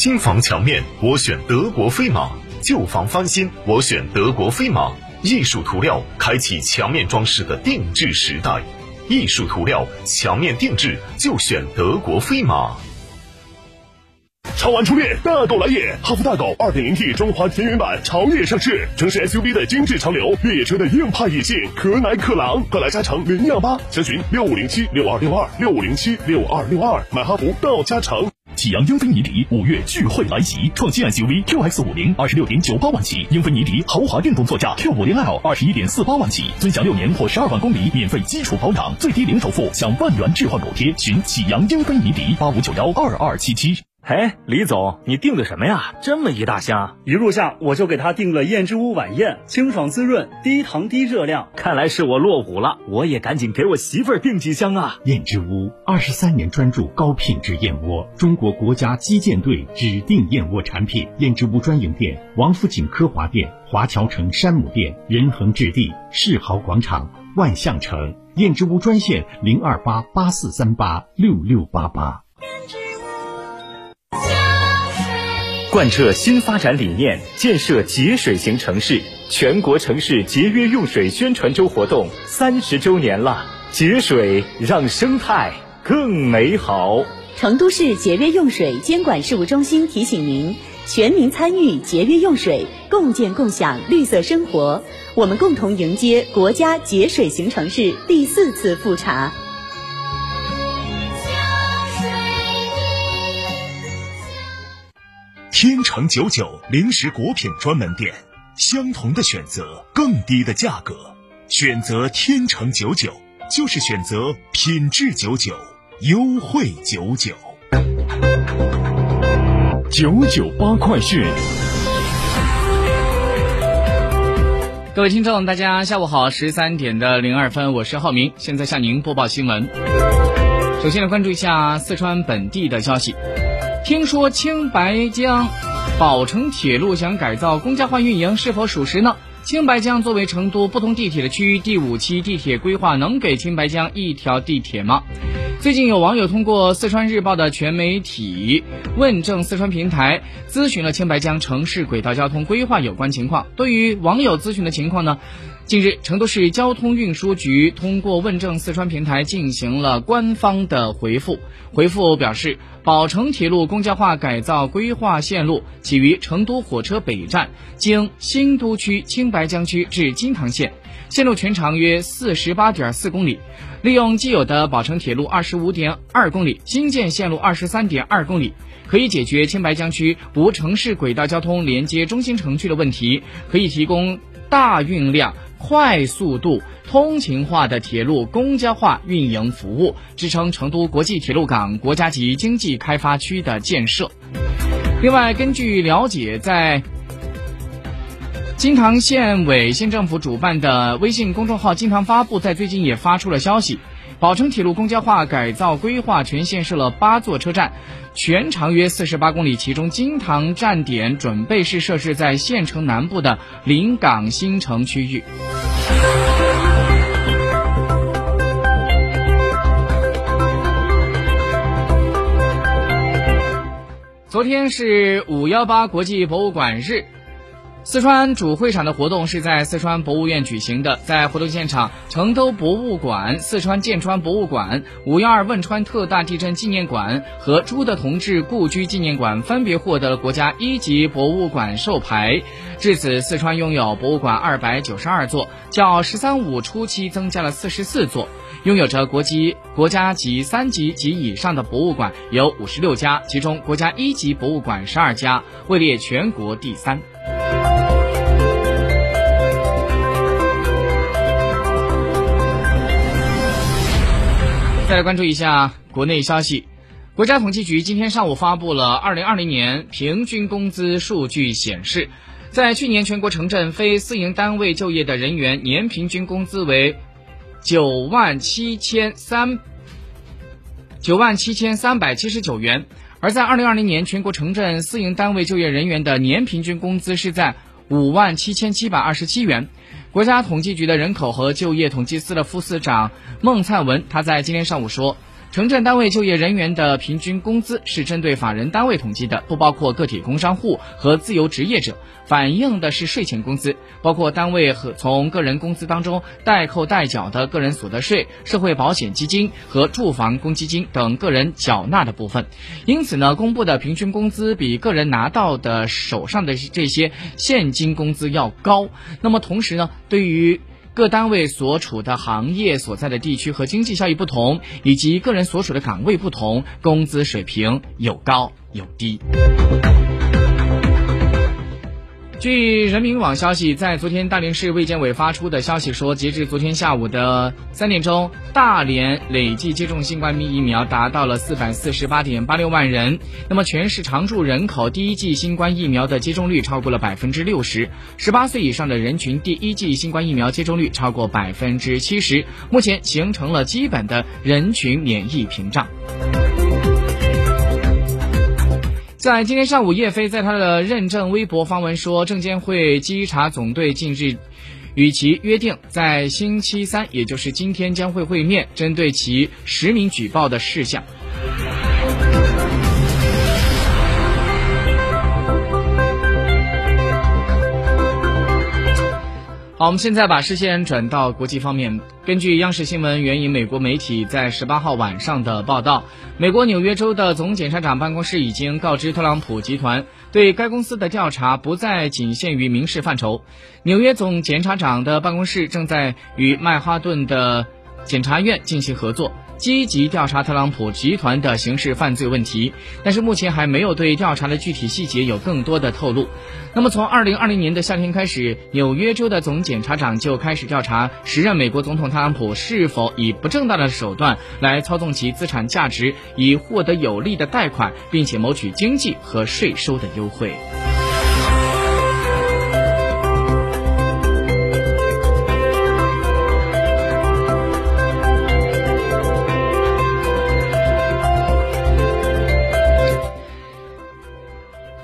新房墙面，我选德国飞马；旧房翻新，我选德国飞马。艺术涂料开启墙面装饰的定制时代，艺术涂料墙面定制就选德国飞马。超玩初恋，大狗来也！哈弗大狗 2.0T 中华田园版潮野上市，城市 SUV 的精致潮流，越野车的硬派野性，可奶可狼，快来加诚零幺八，详询六五零七六二六二六五零七六二六二，买哈弗到加诚。启阳英菲尼迪五月聚会来袭，创新 SUV QX 五零二十六点九八万起，英菲尼迪豪华运动座驾 Q 五零 L 二十一点四八万起，尊享六年或十二万公里免费基础保养，最低零首付享万元置换补贴。寻启阳英菲尼迪八五九幺二二七七。哎，李总，你订的什么呀？这么一大箱！一入夏我就给他订了燕之屋晚宴，清爽滋润，低糖低热量。看来是我落伍了，我也赶紧给我媳妇儿订几箱啊！燕之屋二十三年专注高品质燕窝，中国国家击剑队指定燕窝产品。燕之屋专营店：王府井科华店、华侨城山姆店、仁恒置地、世豪广场、万象城。燕之屋专线：零二八八四三八六六八八。贯彻新发展理念，建设节水型城市。全国城市节约用水宣传周活动三十周年了，节水让生态更美好。成都市节约用水监管事务中心提醒您：全民参与节约用水，共建共享绿色生活。我们共同迎接国家节水型城市第四次复查。天成九九零食果品专门店，相同的选择，更低的价格，选择天成九九就是选择品质九九，优惠九九。九九八快讯，各位听众，大家下午好，十三点的零二分，我是浩明，现在向您播报新闻。首先来关注一下四川本地的消息。听说青白江宝成铁路想改造公交化运营，是否属实呢？青白江作为成都不同地铁的区域，第五期地铁规划能给青白江一条地铁吗？最近有网友通过四川日报的全媒体问政四川平台咨询了青白江城市轨道交通规划有关情况。对于网友咨询的情况呢？近日，成都市交通运输局通过问政四川平台进行了官方的回复。回复表示，宝成铁路公交化改造规划线路起于成都火车北站，经新都区青白江区至金堂县，线路全长约四十八点四公里。利用既有的宝成铁路二十五点二公里，新建线路二十三点二公里，可以解决青白江区无城市轨道交通连接中心城区的问题，可以提供大运量。快速度、通勤化的铁路公交化运营服务，支撑成都国际铁路港国家级经济开发区的建设。另外，根据了解，在金堂县委县政府主办的微信公众号“金堂发布”在最近也发出了消息。宝成铁路公交化改造规划全线设了八座车站，全长约四十八公里，其中金堂站点准备是设置在县城南部的临港新城区域。昨天是五幺八国际博物馆日。四川主会场的活动是在四川博物院举行的，在活动现场，成都博物馆、四川剑川博物馆、五幺二汶川特大地震纪念馆和朱德同志故居纪念馆分别获得了国家一级博物馆授牌。至此，四川拥有博物馆二百九十二座，较“十三五”初期增加了四十四座，拥有着国际国家级三级及以上的博物馆有五十六家，其中国家一级博物馆十二家，位列全国第三。再来关注一下国内消息，国家统计局今天上午发布了二零二零年平均工资数据，显示，在去年全国城镇非私营单位就业的人员年平均工资为九万七千三九万七千三百七十九元，而在二零二零年全国城镇私营单位就业人员的年平均工资是在五万七千七百二十七元。国家统计局的人口和就业统计司的副司长孟灿文，他在今天上午说。城镇单位就业人员的平均工资是针对法人单位统计的，不包括个体工商户和自由职业者，反映的是税前工资，包括单位和从个人工资当中代扣代缴的个人所得税、社会保险基金和住房公积金等个人缴纳的部分。因此呢，公布的平均工资比个人拿到的手上的这些现金工资要高。那么同时呢，对于各单位所处的行业所在的地区和经济效益不同，以及个人所属的岗位不同，工资水平有高有低。据人民网消息，在昨天大连市卫健委发出的消息说，截至昨天下午的三点钟，大连累计接种新冠疫苗达到了四百四十八点八六万人。那么，全市常住人口第一剂新冠疫苗的接种率超过了百分之六十，十八岁以上的人群第一剂新冠疫苗接种率超过百分之七十，目前形成了基本的人群免疫屏障。在今天上午，叶飞在他的认证微博发文说，证监会稽查总队近日与其约定，在星期三，也就是今天将会会面，针对其实名举报的事项。好，我们现在把视线转到国际方面。根据央视新闻援引美国媒体在十八号晚上的报道，美国纽约州的总检察长办公室已经告知特朗普集团，对该公司的调查不再仅限于民事范畴。纽约总检察长的办公室正在与曼哈顿的检察院进行合作。积极调查特朗普集团的刑事犯罪问题，但是目前还没有对调查的具体细节有更多的透露。那么，从二零二零年的夏天开始，纽约州的总检察长就开始调查时任美国总统特朗普是否以不正当的手段来操纵其资产价值，以获得有利的贷款，并且谋取经济和税收的优惠。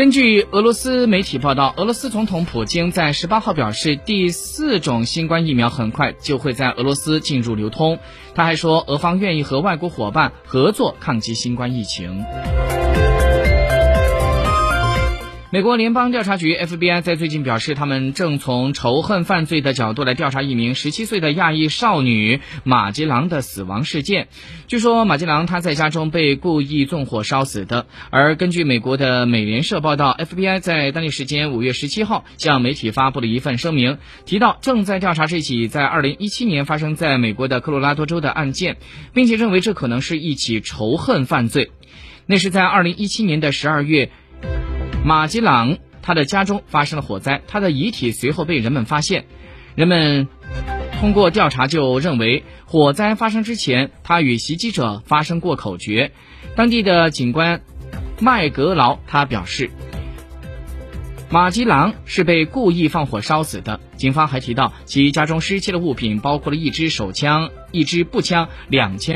根据俄罗斯媒体报道，俄罗斯总统普京在十八号表示，第四种新冠疫苗很快就会在俄罗斯进入流通。他还说，俄方愿意和外国伙伴合作抗击新冠疫情。美国联邦调查局 FBI 在最近表示，他们正从仇恨犯罪的角度来调查一名十七岁的亚裔少女马吉郎的死亡事件。据说马吉郎她在家中被故意纵火烧死的。而根据美国的美联社报道，FBI 在当地时间五月十七号向媒体发布了一份声明，提到正在调查这起在二零一七年发生在美国的科罗拉多州的案件，并且认为这可能是一起仇恨犯罪。那是在二零一七年的十二月。马吉朗他的家中发生了火灾，他的遗体随后被人们发现。人们通过调查就认为，火灾发生之前，他与袭击者发生过口角。当地的警官麦格劳他表示，马吉朗是被故意放火烧死的。警方还提到，其家中失窃的物品包括了一支手枪、一支步枪、两千。